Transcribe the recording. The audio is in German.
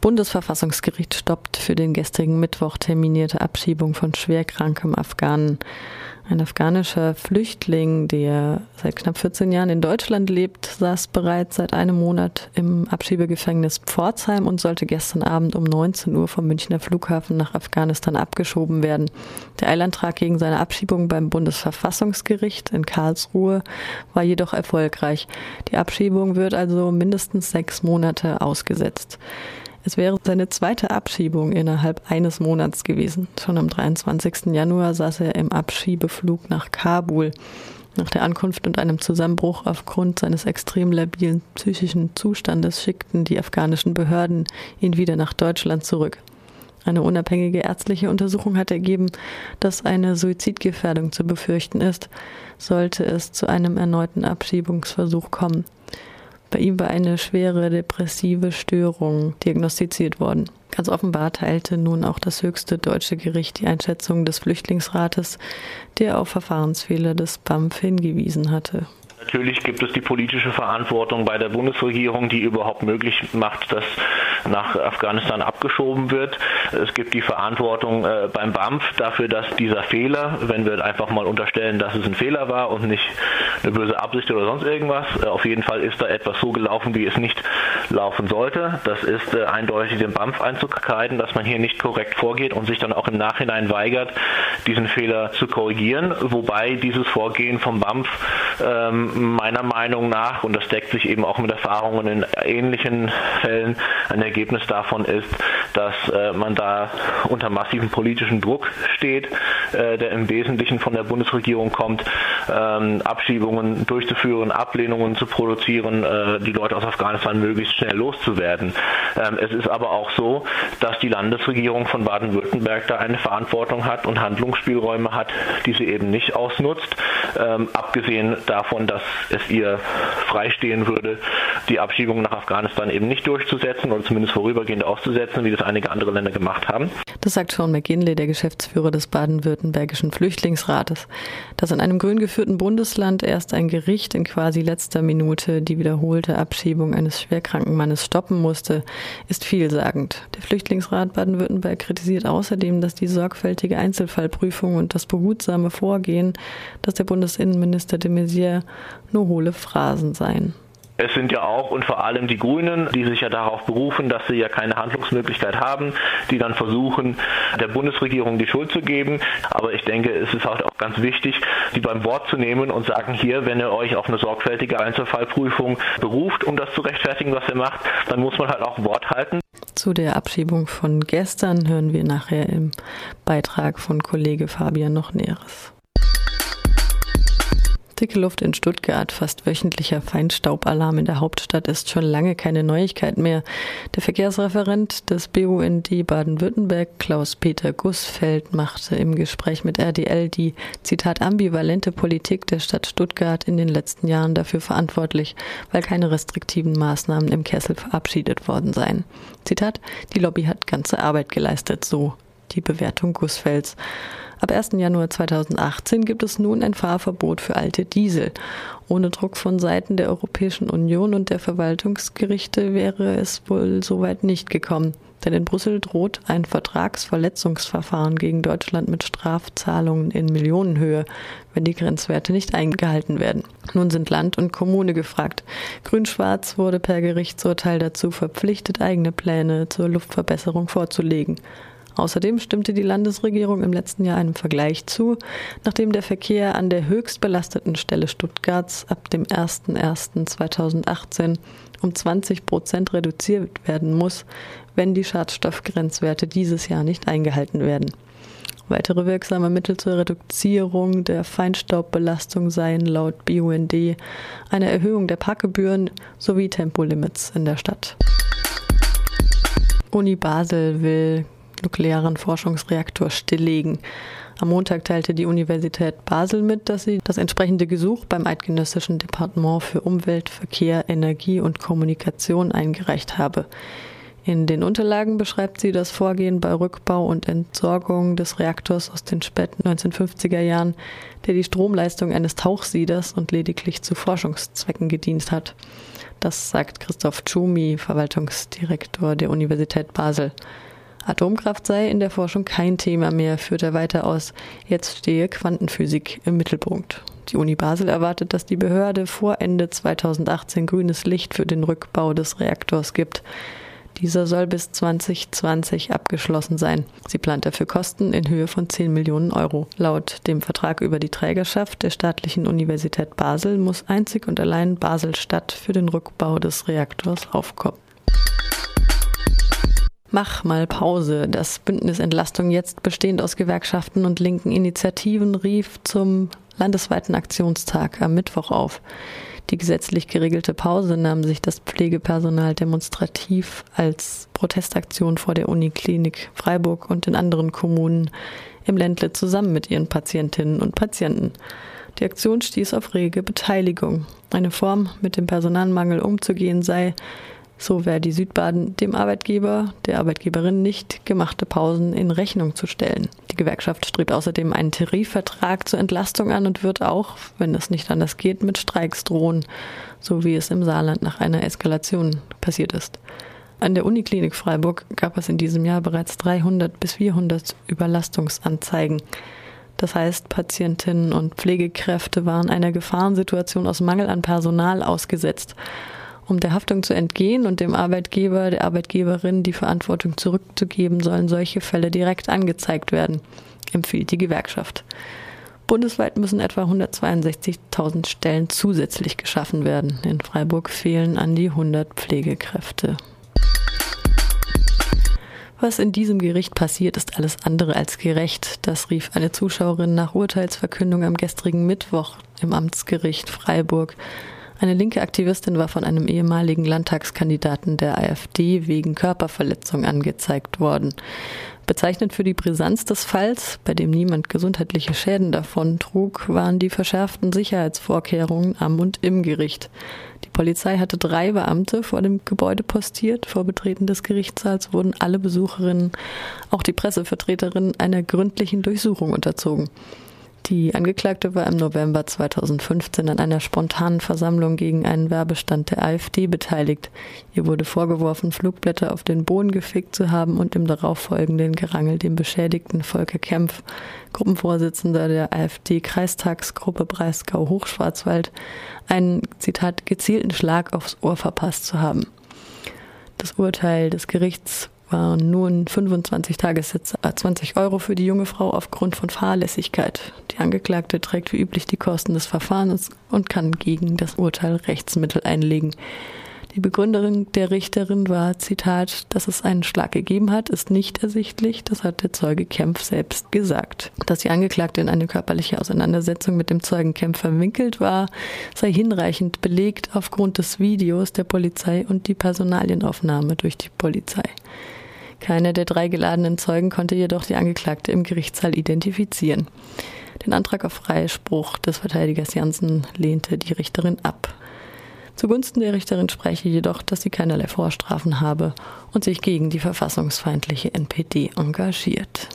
Bundesverfassungsgericht stoppt für den gestrigen Mittwoch terminierte Abschiebung von schwerkrankem Afghanen. Ein afghanischer Flüchtling, der seit knapp 14 Jahren in Deutschland lebt, saß bereits seit einem Monat im Abschiebegefängnis Pforzheim und sollte gestern Abend um 19 Uhr vom Münchner Flughafen nach Afghanistan abgeschoben werden. Der Eilantrag gegen seine Abschiebung beim Bundesverfassungsgericht in Karlsruhe war jedoch erfolgreich. Die Abschiebung wird also mindestens sechs Monate ausgesetzt. Es wäre seine zweite Abschiebung innerhalb eines Monats gewesen. Schon am 23. Januar saß er im Abschiebeflug nach Kabul. Nach der Ankunft und einem Zusammenbruch aufgrund seines extrem labilen psychischen Zustandes schickten die afghanischen Behörden ihn wieder nach Deutschland zurück. Eine unabhängige ärztliche Untersuchung hat ergeben, dass eine Suizidgefährdung zu befürchten ist, sollte es zu einem erneuten Abschiebungsversuch kommen. Bei ihm war eine schwere depressive Störung diagnostiziert worden. Ganz offenbar teilte nun auch das höchste deutsche Gericht die Einschätzung des Flüchtlingsrates, der auf Verfahrensfehler des BAMF hingewiesen hatte. Natürlich gibt es die politische Verantwortung bei der Bundesregierung, die überhaupt möglich macht, dass nach Afghanistan abgeschoben wird. Es gibt die Verantwortung äh, beim BAMF dafür, dass dieser Fehler, wenn wir einfach mal unterstellen, dass es ein Fehler war und nicht eine böse Absicht oder sonst irgendwas, äh, auf jeden Fall ist da etwas so gelaufen, wie es nicht laufen sollte. Das ist äh, eindeutig dem BAMF einzukreiden, dass man hier nicht korrekt vorgeht und sich dann auch im Nachhinein weigert, diesen Fehler zu korrigieren. Wobei dieses Vorgehen vom BAMF ähm, meiner Meinung nach, und das deckt sich eben auch mit Erfahrungen in ähnlichen Fällen, ein Ergebnis davon ist, dass äh, man da unter massivem politischen Druck steht, äh, der im Wesentlichen von der Bundesregierung kommt, ähm, Abschiebungen durchzuführen, Ablehnungen zu produzieren, äh, die Leute aus Afghanistan möglichst schnell loszuwerden. Ähm, es ist aber auch so, dass die Landesregierung von Baden-Württemberg da eine Verantwortung hat und Handlungsspielräume hat, die sie eben nicht ausnutzt. Ähm, abgesehen davon, dass es ihr freistehen würde, die Abschiebung nach Afghanistan eben nicht durchzusetzen oder zumindest vorübergehend auszusetzen, wie das einige andere Länder gemacht haben. Das sagt Sean McGinley, der Geschäftsführer des baden-württembergischen Flüchtlingsrates. Dass in einem grün geführten Bundesland erst ein Gericht in quasi letzter Minute die wiederholte Abschiebung eines schwerkranken Mannes stoppen musste, ist vielsagend. Der Flüchtlingsrat Baden-Württemberg kritisiert außerdem, dass die sorgfältige Einzelfallprüfung und das behutsame Vorgehen, das der Bundesinnenminister de Maizière nur hohle Phrasen seien. Es sind ja auch und vor allem die Grünen, die sich ja darauf berufen, dass sie ja keine Handlungsmöglichkeit haben, die dann versuchen, der Bundesregierung die Schuld zu geben. Aber ich denke, es ist halt auch ganz wichtig, die beim Wort zu nehmen und sagen, hier, wenn ihr euch auf eine sorgfältige Einzelfallprüfung beruft, um das zu rechtfertigen, was ihr macht, dann muss man halt auch Wort halten. Zu der Abschiebung von gestern hören wir nachher im Beitrag von Kollege Fabian noch Näheres. Dicke Luft in Stuttgart, fast wöchentlicher Feinstaubalarm in der Hauptstadt ist schon lange keine Neuigkeit mehr. Der Verkehrsreferent des BUND Baden-Württemberg, Klaus-Peter Gussfeld, machte im Gespräch mit RDL die, Zitat, ambivalente Politik der Stadt Stuttgart in den letzten Jahren dafür verantwortlich, weil keine restriktiven Maßnahmen im Kessel verabschiedet worden seien. Zitat, die Lobby hat ganze Arbeit geleistet, so die Bewertung Gussfelds. Ab 1. Januar 2018 gibt es nun ein Fahrverbot für alte Diesel. Ohne Druck von Seiten der Europäischen Union und der Verwaltungsgerichte wäre es wohl soweit nicht gekommen. Denn in Brüssel droht ein Vertragsverletzungsverfahren gegen Deutschland mit Strafzahlungen in Millionenhöhe, wenn die Grenzwerte nicht eingehalten werden. Nun sind Land und Kommune gefragt. Grün-Schwarz wurde per Gerichtsurteil dazu verpflichtet, eigene Pläne zur Luftverbesserung vorzulegen. Außerdem stimmte die Landesregierung im letzten Jahr einem Vergleich zu, nachdem der Verkehr an der höchst belasteten Stelle Stuttgarts ab dem 01.01.2018 um 20 Prozent reduziert werden muss, wenn die Schadstoffgrenzwerte dieses Jahr nicht eingehalten werden. Weitere wirksame Mittel zur Reduzierung der Feinstaubbelastung seien laut BUND eine Erhöhung der Parkgebühren sowie Tempolimits in der Stadt. Uni Basel will nuklearen Forschungsreaktor stilllegen. Am Montag teilte die Universität Basel mit, dass sie das entsprechende Gesuch beim Eidgenössischen Departement für Umwelt, Verkehr, Energie und Kommunikation eingereicht habe. In den Unterlagen beschreibt sie das Vorgehen bei Rückbau und Entsorgung des Reaktors aus den späten 1950er Jahren, der die Stromleistung eines Tauchsieders und lediglich zu Forschungszwecken gedient hat. Das sagt Christoph Tschumi, Verwaltungsdirektor der Universität Basel. Atomkraft sei in der Forschung kein Thema mehr, führt er weiter aus. Jetzt stehe Quantenphysik im Mittelpunkt. Die Uni Basel erwartet, dass die Behörde vor Ende 2018 grünes Licht für den Rückbau des Reaktors gibt. Dieser soll bis 2020 abgeschlossen sein. Sie plant dafür Kosten in Höhe von 10 Millionen Euro. Laut dem Vertrag über die Trägerschaft der staatlichen Universität Basel muss einzig und allein Basel-Stadt für den Rückbau des Reaktors aufkommen. Mach mal Pause. Das Bündnis Entlastung jetzt bestehend aus Gewerkschaften und linken Initiativen rief zum landesweiten Aktionstag am Mittwoch auf. Die gesetzlich geregelte Pause nahm sich das Pflegepersonal demonstrativ als Protestaktion vor der Uniklinik Freiburg und in anderen Kommunen im Ländle zusammen mit ihren Patientinnen und Patienten. Die Aktion stieß auf rege Beteiligung. Eine Form, mit dem Personalmangel umzugehen sei, so wäre die Südbaden dem Arbeitgeber, der Arbeitgeberin nicht gemachte Pausen in Rechnung zu stellen. Die Gewerkschaft strebt außerdem einen Tarifvertrag zur Entlastung an und wird auch, wenn es nicht anders geht, mit Streiks drohen, so wie es im Saarland nach einer Eskalation passiert ist. An der Uniklinik Freiburg gab es in diesem Jahr bereits 300 bis 400 Überlastungsanzeigen. Das heißt, Patientinnen und Pflegekräfte waren einer Gefahrensituation aus Mangel an Personal ausgesetzt um der Haftung zu entgehen und dem Arbeitgeber, der Arbeitgeberin die Verantwortung zurückzugeben, sollen solche Fälle direkt angezeigt werden, empfiehlt die Gewerkschaft. Bundesweit müssen etwa 162.000 Stellen zusätzlich geschaffen werden. In Freiburg fehlen an die 100 Pflegekräfte. Was in diesem Gericht passiert, ist alles andere als gerecht. Das rief eine Zuschauerin nach Urteilsverkündung am gestrigen Mittwoch im Amtsgericht Freiburg. Eine linke Aktivistin war von einem ehemaligen Landtagskandidaten der AfD wegen Körperverletzung angezeigt worden. Bezeichnend für die Brisanz des Falls, bei dem niemand gesundheitliche Schäden davon trug, waren die verschärften Sicherheitsvorkehrungen am und im Gericht. Die Polizei hatte drei Beamte vor dem Gebäude postiert. Vor Betreten des Gerichtssaals wurden alle Besucherinnen, auch die Pressevertreterinnen, einer gründlichen Durchsuchung unterzogen. Die Angeklagte war im November 2015 an einer spontanen Versammlung gegen einen Werbestand der AfD beteiligt. Ihr wurde vorgeworfen, Flugblätter auf den Boden gefickt zu haben und im darauffolgenden Gerangel dem beschädigten Volker Kempf, Gruppenvorsitzender der AfD-Kreistagsgruppe Breisgau Hochschwarzwald, einen, Zitat, gezielten Schlag aufs Ohr verpasst zu haben. Das Urteil des Gerichts waren nun 25 Tagessätze, 20 Euro für die junge Frau aufgrund von Fahrlässigkeit. Die Angeklagte trägt wie üblich die Kosten des Verfahrens und kann gegen das Urteil Rechtsmittel einlegen. Die Begründerin der Richterin war, Zitat, dass es einen Schlag gegeben hat, ist nicht ersichtlich. Das hat der Zeuge Kempf selbst gesagt. Dass die Angeklagte in eine körperliche Auseinandersetzung mit dem Zeugen Kempf verwinkelt war, sei hinreichend belegt aufgrund des Videos der Polizei und die Personalienaufnahme durch die Polizei. Keiner der drei geladenen Zeugen konnte jedoch die Angeklagte im Gerichtssaal identifizieren. Den Antrag auf Freispruch des Verteidigers Janssen lehnte die Richterin ab. Zugunsten der Richterin spreche jedoch, dass sie keinerlei Vorstrafen habe und sich gegen die verfassungsfeindliche NPD engagiert.